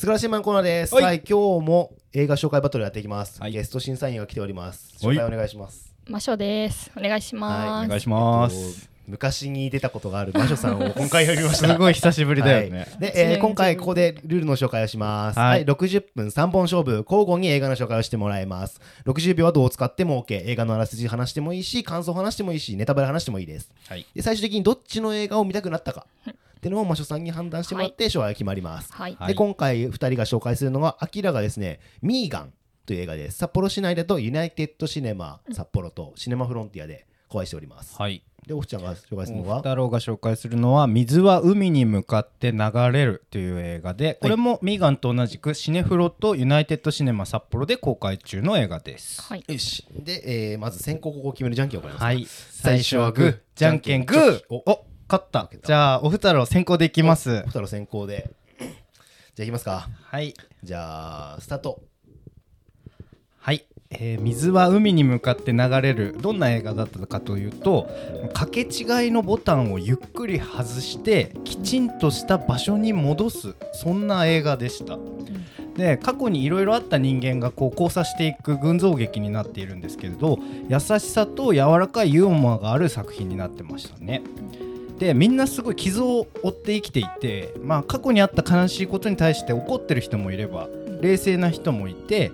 つくらしんまんコーナーです。はいはい、今日も映画紹介バトルやっていきます。はいゲスト審査員が来ております。はい紹介お願いします。マショです。お願いします。お願いしまえっす。と昔に出たことがある 魔女さんを今回呼びました。すごい久しぶりだよね。はいで、えー今回ここでルールの紹介をします。は、はいい60分3本勝負、交互に映画の紹介をしてもらいます。60秒はどう使っても OK。映画のあらすじ話してもいいし、感想話してもいいし、ネタバレ話してもいいです。はい。で、最終的にどっちの映画を見たくなったかっていうのを魔女さんに判断してもらって勝敗が決まります。はい。はいで今回2人が紹介するのはアキラがですね「ミーガン」という映画です札幌市内だとユナイテッドシネマ札幌とシネマフロンティアで公開しております、はい。でおふちゃんが紹介するのは？太郎が紹介するのは「水は海に向かって流れる」という映画でこれもミーガンと同じくシネフロとユナイテッドシネマ札幌で公開中の映画です。はい。よしで、えーまず先行後攻を決めるじゃんけんを行います、はい。最初はグー、じゃんけんグー。おお、勝ったじゃあ、おふたろう先行でいきますお。二人先行でじゃあいきますかはい。じゃあスタートはい、えー水は海に向かって流れるどんな映画だったかというと掛け違いのボタンをゆっくり外してきちんとした場所に戻すそんな映画でした。で過去にいろいろあった人間がこう交差していく群像劇になっているんですけれど優しさと柔らかいユーモアがある作品になってましたね。でみんなすごい傷を負って生きていて、まあ、過去にあった悲しいことに対して怒ってる人もいれば冷静な人もいて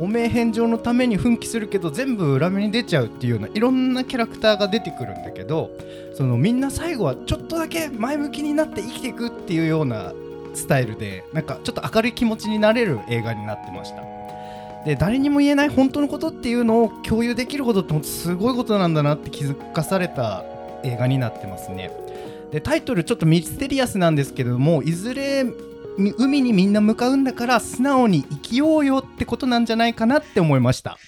お名返上のために奮起するけど全部裏目に出ちゃうっていうようないろんなキャラクターが出てくるんだけどそのみんな最後はちょっとだけ前向きになって生きていくっていうようなスタイルでなんかちょっと明るい気持ちになれる映画になってました。で誰にも言えない本当のことっていうのを共有できることってすごいことなんだなって気づかされた映画になってますね。でタイトルちょっとミステリアスなんですけれどもいずれみ海にみんな向かうんだから素直に生きようよってことなんじゃないかなって思いました。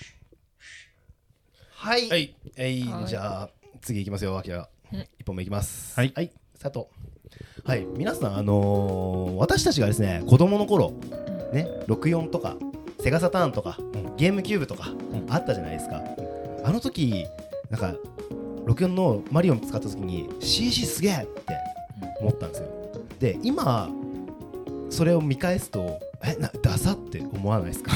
はい、はい、えいはい。じゃあ次いきますよ。アキラうん。一本目いきます。はい。はい。スタートはい。皆さんあのー私たちがですね子供の頃ね64とかセガサターンとか、ん。ゲームキューブとか、ん。あったじゃないですか。あの時なんか64のマリオン使った時に CG すげえって思ったんですよ。で今それを見返すとえなダサって思わないですか？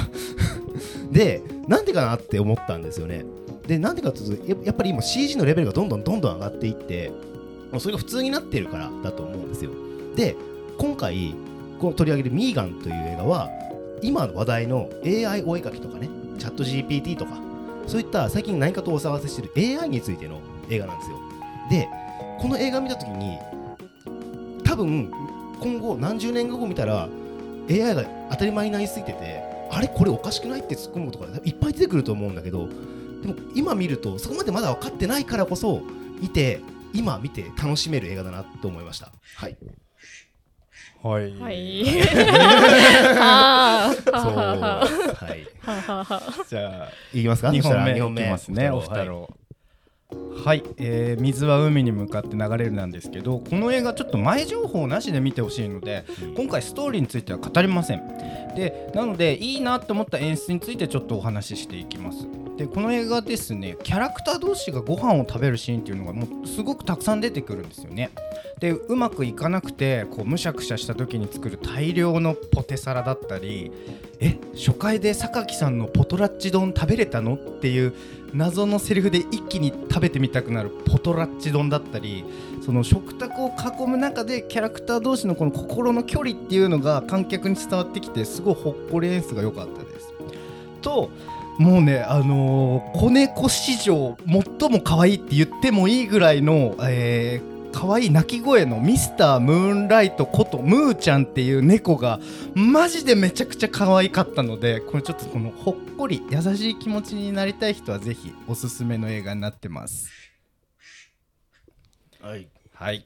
でなんでかなって思ったんですよね。でなんでかというとやっぱり今 CG のレベルがどんどんどんどん上がっていってもうそれが普通になってるからだと思うんですよ。で今回こう取り上げる「ミーガン」という映画は今の話題の AI お絵描きとかねチャット GPT とかそういった最近何かとお騒がせしてる AI についての映画なんですよ。でこの映画見た時に多分今後何十年後見たら AI が当たり前になりすぎててあれ？これおかしくないって突っ込むことがいっぱい出てくると思うんだけどでも今見るとそこまでまだ分かってないからこそ見て今見て楽しめる映画だなと思いました。はい。はい。はい。ははあははいじゃあいきますか？2本目2い本目。きますねおふたろうはい、えー水は海に向かって流れるなんですけどこの映画ちょっと前情報なしで見てほしいので今回ストーリーについては語りません。でなのでいいなと思った演出についてちょっとお話ししていきます。でこの映画ですねキャラクター同士がご飯を食べるシーンっていうのがもうすごくたくさん出てくるんですよねでうまくいかなくてこうむしゃくしゃした時に作る大量のポテサラだったりえ初回で榊さんのポトラッチ丼食べれたのっていう謎のセリフで一気に食べてみたくなるポトラッチ丼だったりその食卓を囲む中でキャラクター同士のこの心の距離っていうのが観客に伝わってきてすごいほっこり演出が良かったです。ともうねあのー子猫史上最も可愛いって言ってもいいぐらいの、えー可愛い鳴き声のミスタームーンライトことムーちゃんっていう猫がマジでめちゃくちゃ可愛かったのでこれちょっとこのほっこり優しい気持ちになりたい人はぜひおすすめの映画になってます。はい。はい。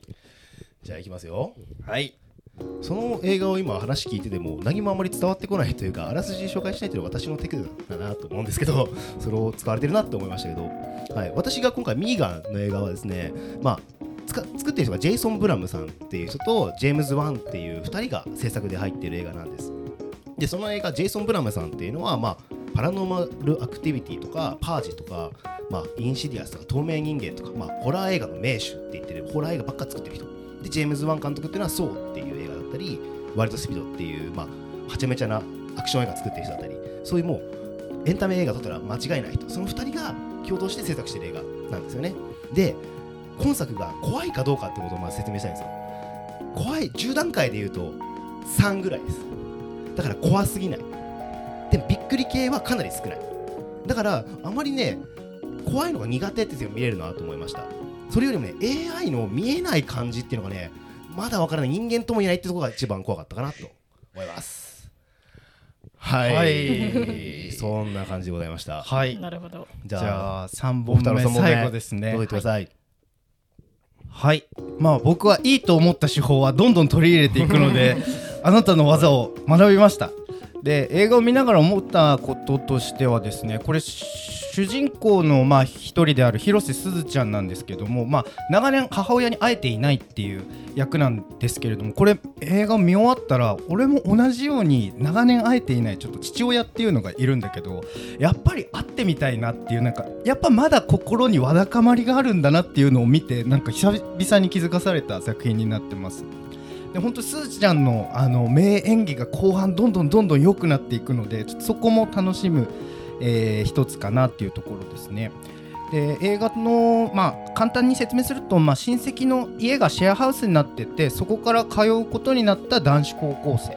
じゃあいきますよ。はい。その映画を今話聞いてても何もあまり伝わってこないというかあらすじ紹介しないというのは私のテクだなと思うんですけど それを使われてるなと思いましたけど、はい、私が今回ミーガンの映画はですねまあ作ってる人がジェイソン・ブラムさんっていう人とジェームズ・ワンっていう2人が制作で入っている映画なんですでその映画ジェイソン・ブラムさんっていうのはまあパラノーマルアクティビティとかパージとか、まあ、インシディアスとか透明人間とか、まあ、ホラー映画の名手って言ってるホラー映画ばっか作ってる人でジェームズ・ワン監督っていうのは「ソー」っていう映画だったり「ワイルド・スピード」っていう、まあ、はちゃめちゃなアクション映画作ってる人だったりそういうもうエンタメ映画撮ったら間違いない人その2人が共同して制作してる映画なんですよね。で今作が怖いかどうかってことをまず説明したいんですよ。怖い10段階で言うと3ぐらいです。だから怖すぎない。でもびっくり系はかなり少ない。だからあまりね怖いのが苦手っていうのが見れるなと思いました。それよりもね AI の見えない感じっていうのがねまだわからない。人間とも言えないってところが一番怖かったかなと。思います。はい、はい。そんな感じでございました。はい。なるほど。じゃあじゃあ3お本目最後ですね。届いてください、はいまあ僕はいいと思った手法はどんどん取り入れていくので あなたの技を学びました。で映画を見ながら思ったこととしてはですねこれ主人公のまあ一人である広瀬すずちゃんなんですけども、まあ、長年母親に会えていないっていう役なんですけれどもこれ映画見終わったら俺も同じように長年会えていないちょっと父親っていうのがいるんだけどやっぱり会ってみたいなっていうなんかやっぱまだ心にわだかまりがあるんだなっていうのを見てなんか久々に気づかされた作品になってます。で本当すずちゃんのあの名演技が後半どんどんどんどん良くなっていくのでちょっとそこも楽しむ、えー一つかなっていうところですね。で映画の、まあ、簡単に説明すると、まあ、親戚の家がシェアハウスになっててそこから通うことになった男子高校生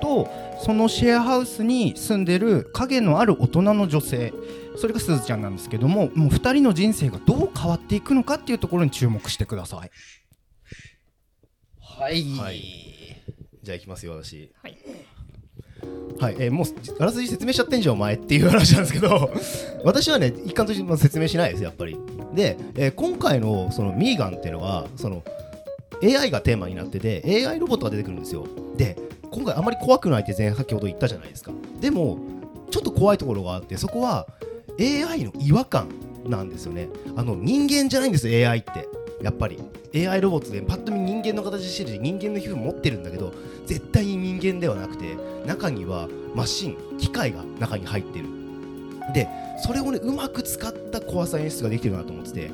とそのシェアハウスに住んでる影のある大人の女性それがすずちゃんなんですけどももう2人の人生がどう変わっていくのかっていうところに注目してください。はい、はいじゃあいきますよ私はい。はい、えーもうあらすじ説明しちゃってんじゃんお前っていう話なんですけど 私はね一貫として説明しないですやっぱり。で、えー今回のそのミーガンっていうのはその AI がテーマになってて AI ロボットが出てくるんですよ。で今回あまり怖くないって前先ほど言ったじゃないですか。でもちょっと怖いところがあってそこは AI の違和感なんですよね。あの人間じゃないんです AI って。やっぱり。AI ロボットでパッと見間の形してるし人間の皮膚持ってるんだけど絶対に人間ではなくて中にはマシン機械が中に入ってる。でそれをねうまく使った怖さ演出ができてるなと思ってて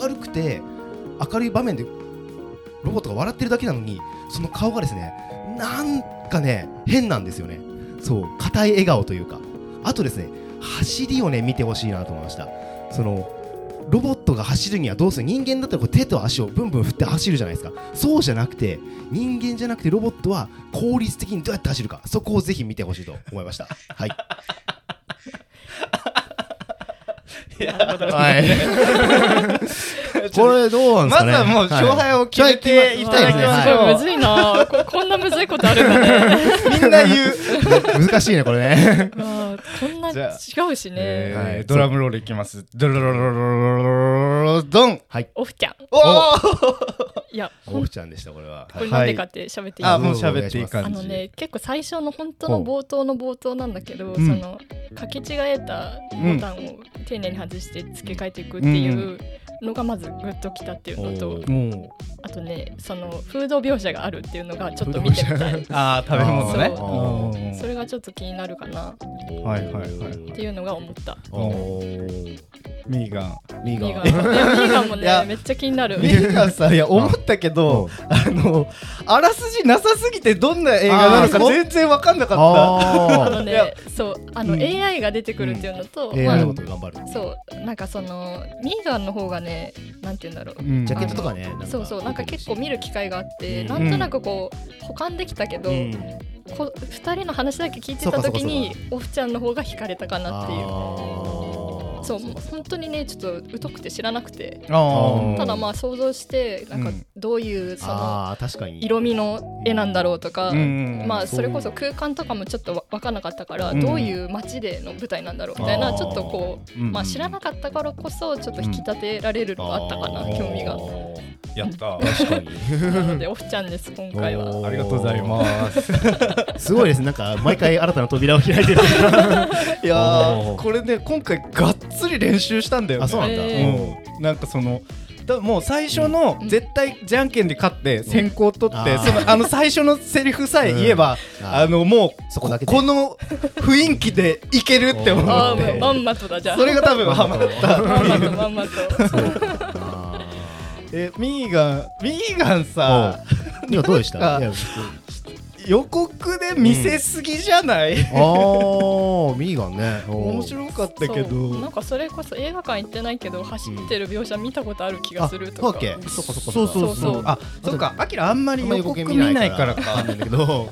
明るくて明るい場面でロボットが笑ってるだけなのにその顔がですねなんかね変なんですよね。そう硬い笑顔というか。あとですね走りをね見てほしいなと思いました。そのロボトが走るにはどうする人間だったらこう手と足をブンブン振って走るじゃないですかそうじゃなくて人間じゃなくてロボットは効率的にどうやって走るかそこをぜひ見てほしいと思いましたはいなるほど。はい。これどうなんですかね？まずはもう勝敗を決めていただきましすごいむょずいな。ここんなむずいことあるんだね。う。みんな言う。難しいねこれね。こんな違うしね。ドラムロールいきます。ドロロロロロロロドン。はい。オフちゃん。おーいや、オフちゃんでしたこれは。これなんでかって喋っていいあ、あもう喋っていい感じ。のね、結構最初の本当の冒頭の冒頭なんだけど、んそのかけ違えたボタンを丁寧に外して付け替えていくっていうのがまずグッときたっていうのと、おー。もあとね、そのフード描写があるっていうのがちょっと見てみたい。う、あー、食べ物ね。そううんそれがちょっと気になるかなはいはいはいっていうのが思った。おーミーガン。ミーミーガン。ミーガンもね、めっちゃ気になる。ミーガンさ、いや、思ったけど、あの、あらすじなさすぎてどんな映画なのか全然わかんなかっああのね、そう、あの、うん AI が出てくるっていうのと、ー。ま AI あのこと頑張る。そう、なんかそのミーガンの方がね、なんて言うんだろうた。。うんジャケットとかね。なんかそうそうなんか結構見る機会があって、うん。なんとなくこう保管できたけど、うん。こ2人の話だけ聞いてた時にオフちゃんの方が惹かれたかなっていう。そう本当にねちょっと疎くて知らなくて。ただまあ想像してなんかうん。どういうその。色味の絵なんだろうとか、うんまあそれこそ空間とかもちょっとわ分かんなかったから、うん。どういう街での舞台なんだろうみたいなちょっとこう、うんまあ、知らなかったからこそちょっと引き立てられるのがあったかな、興味が。やった。確かに。なのでオフちゃんです今回は。ありがとうございます。すごいです。なんか毎回新たな扉を開いてる。いやおーーこれね今回がっつり練習したんだよねあ、そうなんだ。えうん、なんかそのだもう最初のうん絶対じゃんけんで勝って先行取って、そのあの最初のセリフさえ言えば、うんあのもうそこだけでこの雰囲気でいけるって思あってーまんまとだじゃあ。それが多分ハマったまんまとまんまと。あえミーガンミーガンさーいやどうでした？あいや予告で見せすぎじゃない、あーミーガンね。面白かったけそう。なんどかそれこそ映画館行ってないけど走ってる描写見たことある気がするとか、うだっけそっかそっか。そうそうそそううあそうか。あきらあんまり予告告見ないから。わかんだけど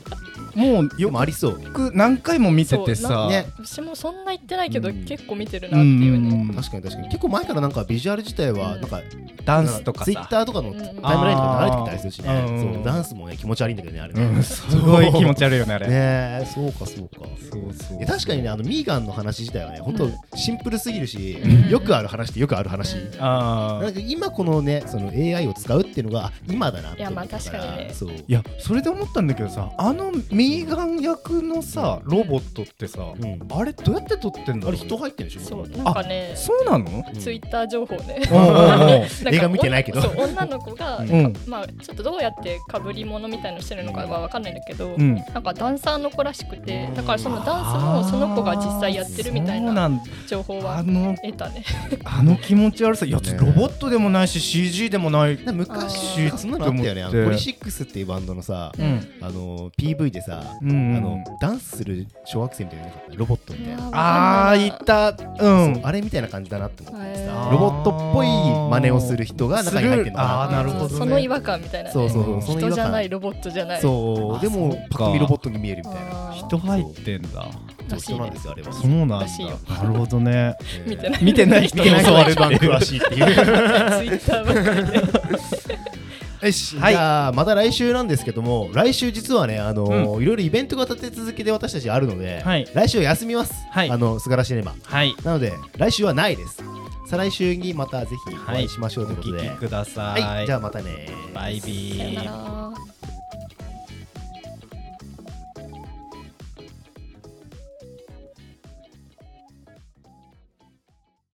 もう予でもありそう。告何回も見ててさ。ね。私もそんな行ってないけど、うん。結構見てるなっていうね、うん確かに確かに。結構前からなんかビジュアル自体はうん。なんかダンスとかツイッさターとかのうんタイムラインとか流れてきたりするしね。そうダンスもね気持ち悪いんだけどねあれね。うん。すごい気持ち悪いよねあれ。ねえそうかそうか。そうそう。確かにねあのミーガンの話自体はね本当うん。シンプルすぎるしうん。よくある話ってよくある話。なんか今このねその AI を使うっていうのがあ今だなっていやまあ思ったから。確かにね。そう。いやそれで思ったんだけどさあのミーガン役のさロボットってさ、うん。あれどうやって撮ってんだろうあれ人入ってるでしょ？そうなんかねそうなの？うん。ツイッター情報ね 映画見てないけど。女の子が、うん。まあちょっとどうやってかぶり物みたいのしてるのかはわかんないんだけど、うん。なんかダンサーの子らしくてだからそのダンスもその子が実際やってるみたいな情報はあの得たね。あの気持ち悪さいやねロボットでもないし CG でもない昔そんなのあったよねポリシックスっていうバンドのさうんあの PV でさあうん。のダンスする小学生みたいななかった？ロボットみたいな。ああいた。うそんう。あれみたいな感じだなって思ってへさー。ロボットっぽい真似をする人が中に入ってるのかな。あーなるほどね。その違和感みたいな、ね、そうそうそうう。んそ人じゃないロボットじゃない。あそう。でもパッと見ロボットに見えるみたいな。人入ってんだ。そう人なんですよあれは。そうなんだ。なるほどね。見てない。見てない人見てない人はあれ番番詳しいっていう。ツイッターばっかりでよし、はい。じゃあまた来週なんですけども来週実はねあのーいろいろイベントが立て続けで私たちあるので、はい。来週は休みます、はい。あの素晴らしいネマはい。なので来週はないです。再来週にまたぜひお会いしましょうということで、お聞きくださはい、じゃあまたねバイビー。さよなら